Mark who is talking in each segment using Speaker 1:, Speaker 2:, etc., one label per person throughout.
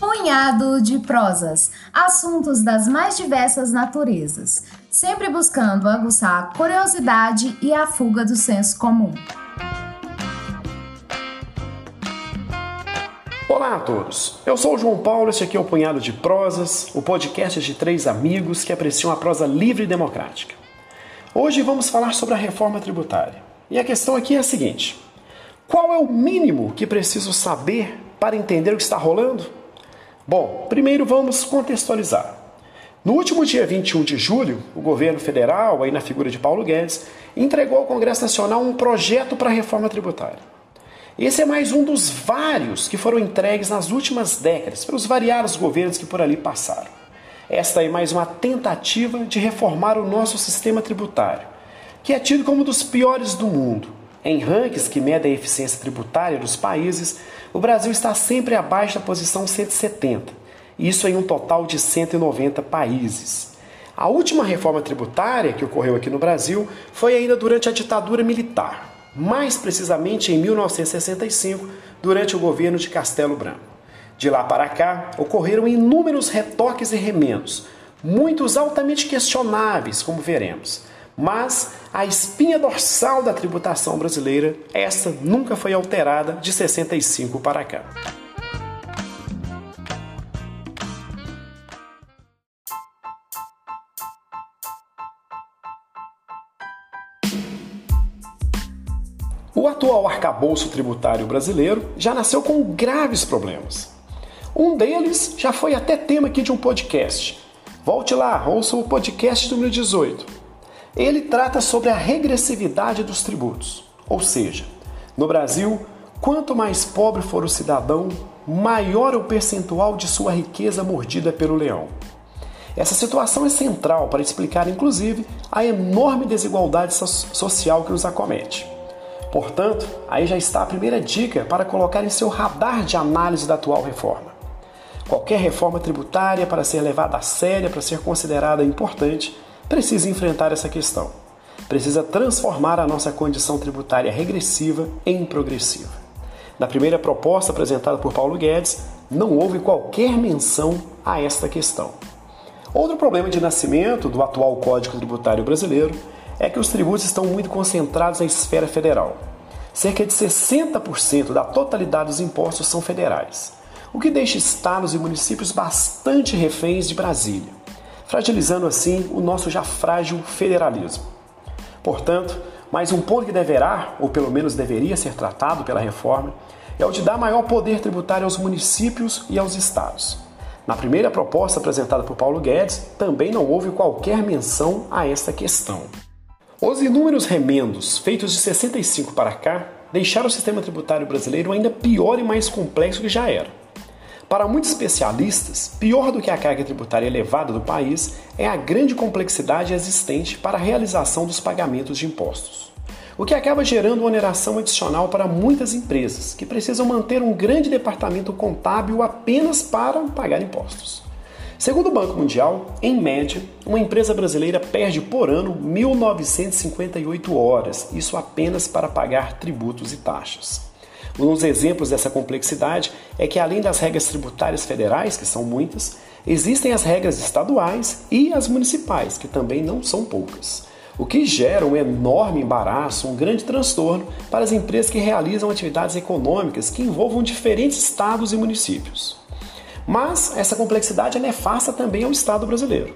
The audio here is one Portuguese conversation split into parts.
Speaker 1: Punhado de prosas, assuntos das mais diversas naturezas, sempre buscando aguçar a curiosidade e a fuga do senso comum.
Speaker 2: Olá a todos, eu sou o João Paulo, este aqui é o Punhado de Prosas, o podcast de três amigos que apreciam a prosa livre e democrática. Hoje vamos falar sobre a reforma tributária. E a questão aqui é a seguinte: qual é o mínimo que preciso saber para entender o que está rolando? Bom, primeiro vamos contextualizar. No último dia 21 de julho, o governo federal, aí na figura de Paulo Guedes, entregou ao Congresso Nacional um projeto para a reforma tributária. Esse é mais um dos vários que foram entregues nas últimas décadas pelos variados governos que por ali passaram. Esta é mais uma tentativa de reformar o nosso sistema tributário, que é tido como um dos piores do mundo. Em rankings que medem a eficiência tributária dos países, o Brasil está sempre abaixo da posição 170, isso em um total de 190 países. A última reforma tributária que ocorreu aqui no Brasil foi ainda durante a ditadura militar mais precisamente em 1965, durante o governo de Castelo Branco. De lá para cá, ocorreram inúmeros retoques e remendos, muitos altamente questionáveis, como veremos. Mas a espinha dorsal da tributação brasileira, essa nunca foi alterada de 65 para cá. O atual arcabouço tributário brasileiro já nasceu com graves problemas. Um deles já foi até tema aqui de um podcast. Volte lá, ouça o podcast número 18. Ele trata sobre a regressividade dos tributos. Ou seja, no Brasil, quanto mais pobre for o cidadão, maior é o percentual de sua riqueza mordida pelo leão. Essa situação é central para explicar, inclusive, a enorme desigualdade social que nos acomete. Portanto, aí já está a primeira dica para colocar em seu radar de análise da atual reforma. Qualquer reforma tributária, para ser levada a séria, para ser considerada importante, precisa enfrentar essa questão. Precisa transformar a nossa condição tributária regressiva em progressiva. Na primeira proposta apresentada por Paulo Guedes, não houve qualquer menção a esta questão. Outro problema de nascimento do atual Código Tributário Brasileiro é que os tributos estão muito concentrados na esfera federal. Cerca de 60% da totalidade dos impostos são federais, o que deixa estados e municípios bastante reféns de Brasília, fragilizando assim o nosso já frágil federalismo. Portanto, mais um ponto que deverá, ou pelo menos deveria ser tratado pela reforma, é o de dar maior poder tributário aos municípios e aos estados. Na primeira proposta apresentada por Paulo Guedes, também não houve qualquer menção a esta questão. Os inúmeros remendos feitos de 65 para cá deixaram o sistema tributário brasileiro ainda pior e mais complexo que já era. Para muitos especialistas, pior do que a carga tributária elevada do país é a grande complexidade existente para a realização dos pagamentos de impostos, o que acaba gerando uma oneração adicional para muitas empresas que precisam manter um grande departamento contábil apenas para pagar impostos. Segundo o Banco Mundial, em média, uma empresa brasileira perde por ano 1.958 horas, isso apenas para pagar tributos e taxas. Um dos exemplos dessa complexidade é que, além das regras tributárias federais, que são muitas, existem as regras estaduais e as municipais, que também não são poucas. O que gera um enorme embaraço, um grande transtorno para as empresas que realizam atividades econômicas que envolvam diferentes estados e municípios. Mas essa complexidade é nefasta também ao Estado brasileiro.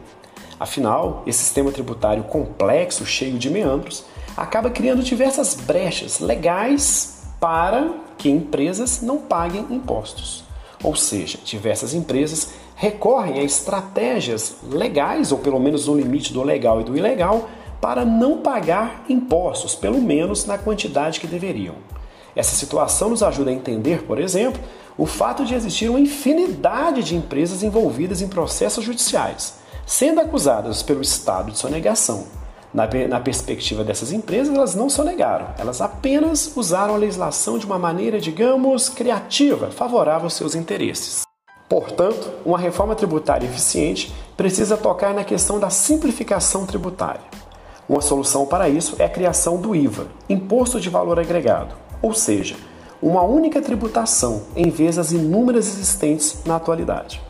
Speaker 2: Afinal, esse sistema tributário complexo, cheio de meandros, acaba criando diversas brechas legais para que empresas não paguem impostos. Ou seja, diversas empresas recorrem a estratégias legais, ou pelo menos no limite do legal e do ilegal, para não pagar impostos, pelo menos na quantidade que deveriam. Essa situação nos ajuda a entender, por exemplo, o fato de existir uma infinidade de empresas envolvidas em processos judiciais, sendo acusadas pelo Estado de sonegação. Na, na perspectiva dessas empresas, elas não sonegaram, elas apenas usaram a legislação de uma maneira, digamos, criativa, favorável aos seus interesses. Portanto, uma reforma tributária eficiente precisa tocar na questão da simplificação tributária. Uma solução para isso é a criação do IVA, Imposto de Valor Agregado, ou seja, uma única tributação em vez das inúmeras existentes na atualidade.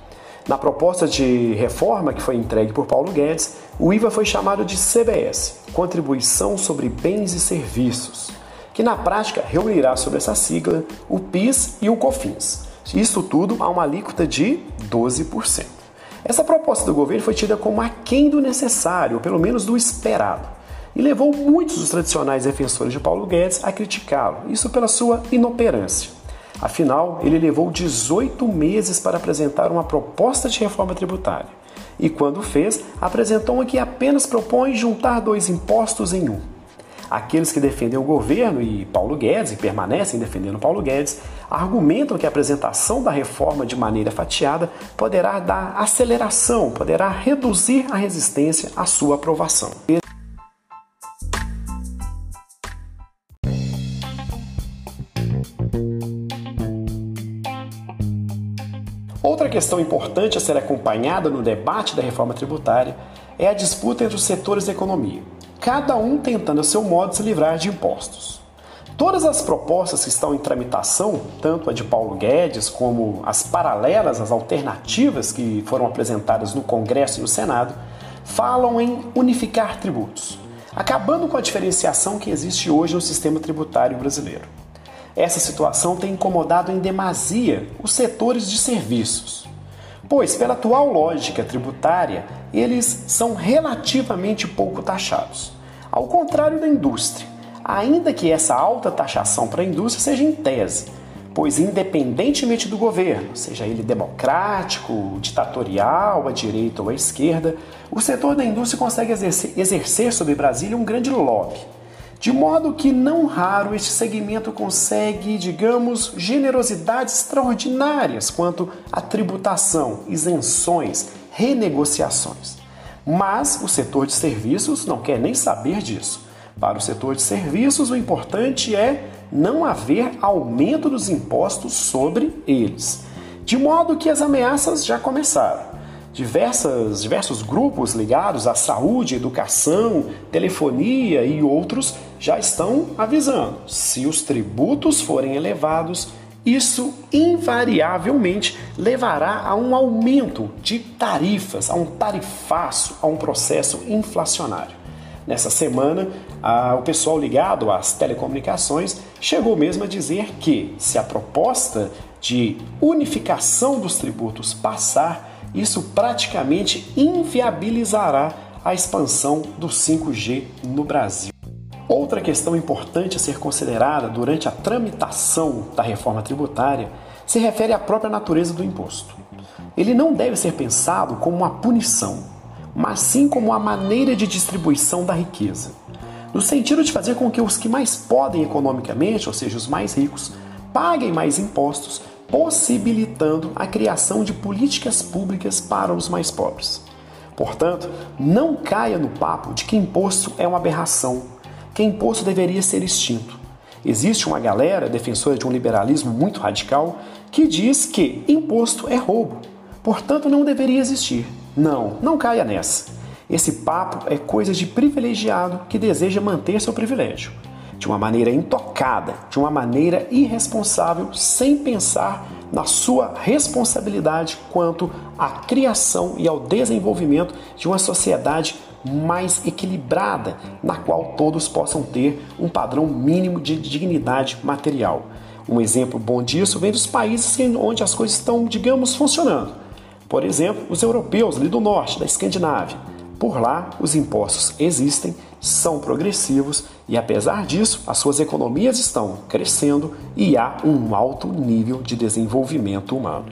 Speaker 2: Na proposta de reforma que foi entregue por Paulo Guedes, o IVA foi chamado de CBS Contribuição sobre Bens e Serviços que na prática reunirá sobre essa sigla o PIS e o COFINS. Isso tudo a uma alíquota de 12%. Essa proposta do governo foi tida como aquém do necessário, ou pelo menos do esperado, e levou muitos dos tradicionais defensores de Paulo Guedes a criticá-lo, isso pela sua inoperância. Afinal, ele levou 18 meses para apresentar uma proposta de reforma tributária. E quando fez, apresentou uma que apenas propõe juntar dois impostos em um. Aqueles que defendem o governo e Paulo Guedes, e permanecem defendendo Paulo Guedes, argumentam que a apresentação da reforma de maneira fatiada poderá dar aceleração, poderá reduzir a resistência à sua aprovação. Questão importante a ser acompanhada no debate da reforma tributária é a disputa entre os setores da economia cada um tentando a seu modo se livrar de impostos. Todas as propostas que estão em tramitação, tanto a de Paulo Guedes como as paralelas, as alternativas que foram apresentadas no Congresso e no Senado, falam em unificar tributos, acabando com a diferenciação que existe hoje no sistema tributário brasileiro. Essa situação tem incomodado em demasia os setores de serviços, pois, pela atual lógica tributária, eles são relativamente pouco taxados. Ao contrário da indústria, ainda que essa alta taxação para a indústria seja em tese, pois independentemente do governo, seja ele democrático, ditatorial, à direita ou à esquerda, o setor da indústria consegue exercer, exercer sobre Brasília um grande lobby. De modo que não raro este segmento consegue, digamos, generosidades extraordinárias quanto à tributação, isenções, renegociações. Mas o setor de serviços não quer nem saber disso. Para o setor de serviços, o importante é não haver aumento dos impostos sobre eles. De modo que as ameaças já começaram. Diversas, diversos grupos ligados à saúde, educação, telefonia e outros já estão avisando: se os tributos forem elevados, isso invariavelmente levará a um aumento de tarifas, a um tarifaço, a um processo inflacionário. Nessa semana, a, o pessoal ligado às telecomunicações chegou mesmo a dizer que, se a proposta de unificação dos tributos passar, isso praticamente inviabilizará a expansão do 5G no Brasil. Outra questão importante a ser considerada durante a tramitação da reforma tributária se refere à própria natureza do imposto. Ele não deve ser pensado como uma punição, mas sim como uma maneira de distribuição da riqueza, no sentido de fazer com que os que mais podem economicamente, ou seja, os mais ricos, paguem mais impostos, possibilitando a criação de políticas públicas para os mais pobres. Portanto, não caia no papo de que imposto é uma aberração que imposto deveria ser extinto. Existe uma galera defensora de um liberalismo muito radical que diz que imposto é roubo, portanto não deveria existir. Não, não caia nessa. Esse papo é coisa de privilegiado que deseja manter seu privilégio, de uma maneira intocada, de uma maneira irresponsável, sem pensar na sua responsabilidade quanto à criação e ao desenvolvimento de uma sociedade mais equilibrada, na qual todos possam ter um padrão mínimo de dignidade material. Um exemplo bom disso vem dos países onde as coisas estão, digamos, funcionando. Por exemplo, os europeus ali do norte, da Escandinávia. Por lá, os impostos existem, são progressivos e, apesar disso, as suas economias estão crescendo e há um alto nível de desenvolvimento humano.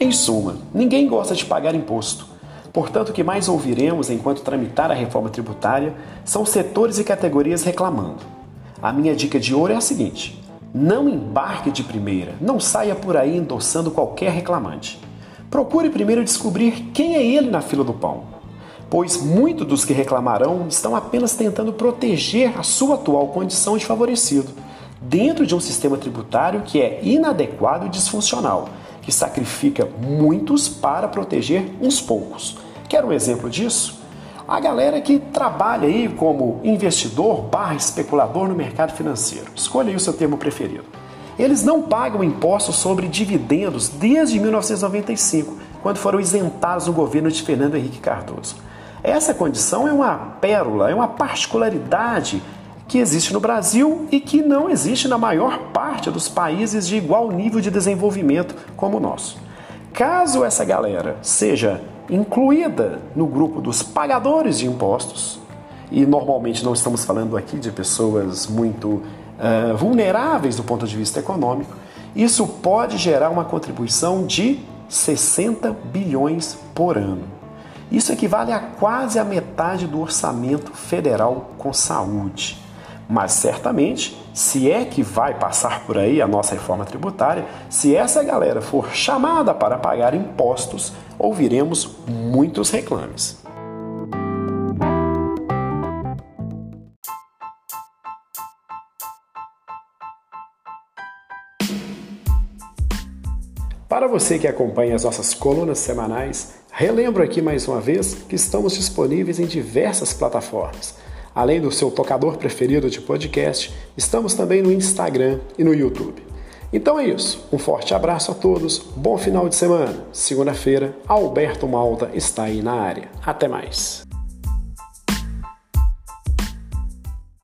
Speaker 2: Em suma, ninguém gosta de pagar imposto. Portanto, o que mais ouviremos enquanto tramitar a reforma tributária são setores e categorias reclamando. A minha dica de ouro é a seguinte: não embarque de primeira, não saia por aí endossando qualquer reclamante. Procure primeiro descobrir quem é ele na fila do pão, pois muitos dos que reclamarão estão apenas tentando proteger a sua atual condição de favorecido, dentro de um sistema tributário que é inadequado e disfuncional, que sacrifica muitos para proteger uns poucos. Quer um exemplo disso? A galera que trabalha aí como investidor barra especulador no mercado financeiro. Escolha aí o seu termo preferido. Eles não pagam impostos sobre dividendos desde 1995, quando foram isentados no governo de Fernando Henrique Cardoso. Essa condição é uma pérola, é uma particularidade que existe no Brasil e que não existe na maior parte dos países de igual nível de desenvolvimento como o nosso. Caso essa galera seja incluída no grupo dos pagadores de impostos, e normalmente não estamos falando aqui de pessoas muito uh, vulneráveis do ponto de vista econômico, isso pode gerar uma contribuição de 60 bilhões por ano. Isso equivale a quase a metade do orçamento federal com saúde. Mas certamente, se é que vai passar por aí a nossa reforma tributária, se essa galera for chamada para pagar impostos, ouviremos muitos reclames. Para você que acompanha as nossas colunas semanais, relembro aqui mais uma vez que estamos disponíveis em diversas plataformas. Além do seu tocador preferido de podcast, estamos também no Instagram e no YouTube. Então é isso. Um forte abraço a todos, bom final de semana. Segunda-feira, Alberto Malta está aí na área. Até mais.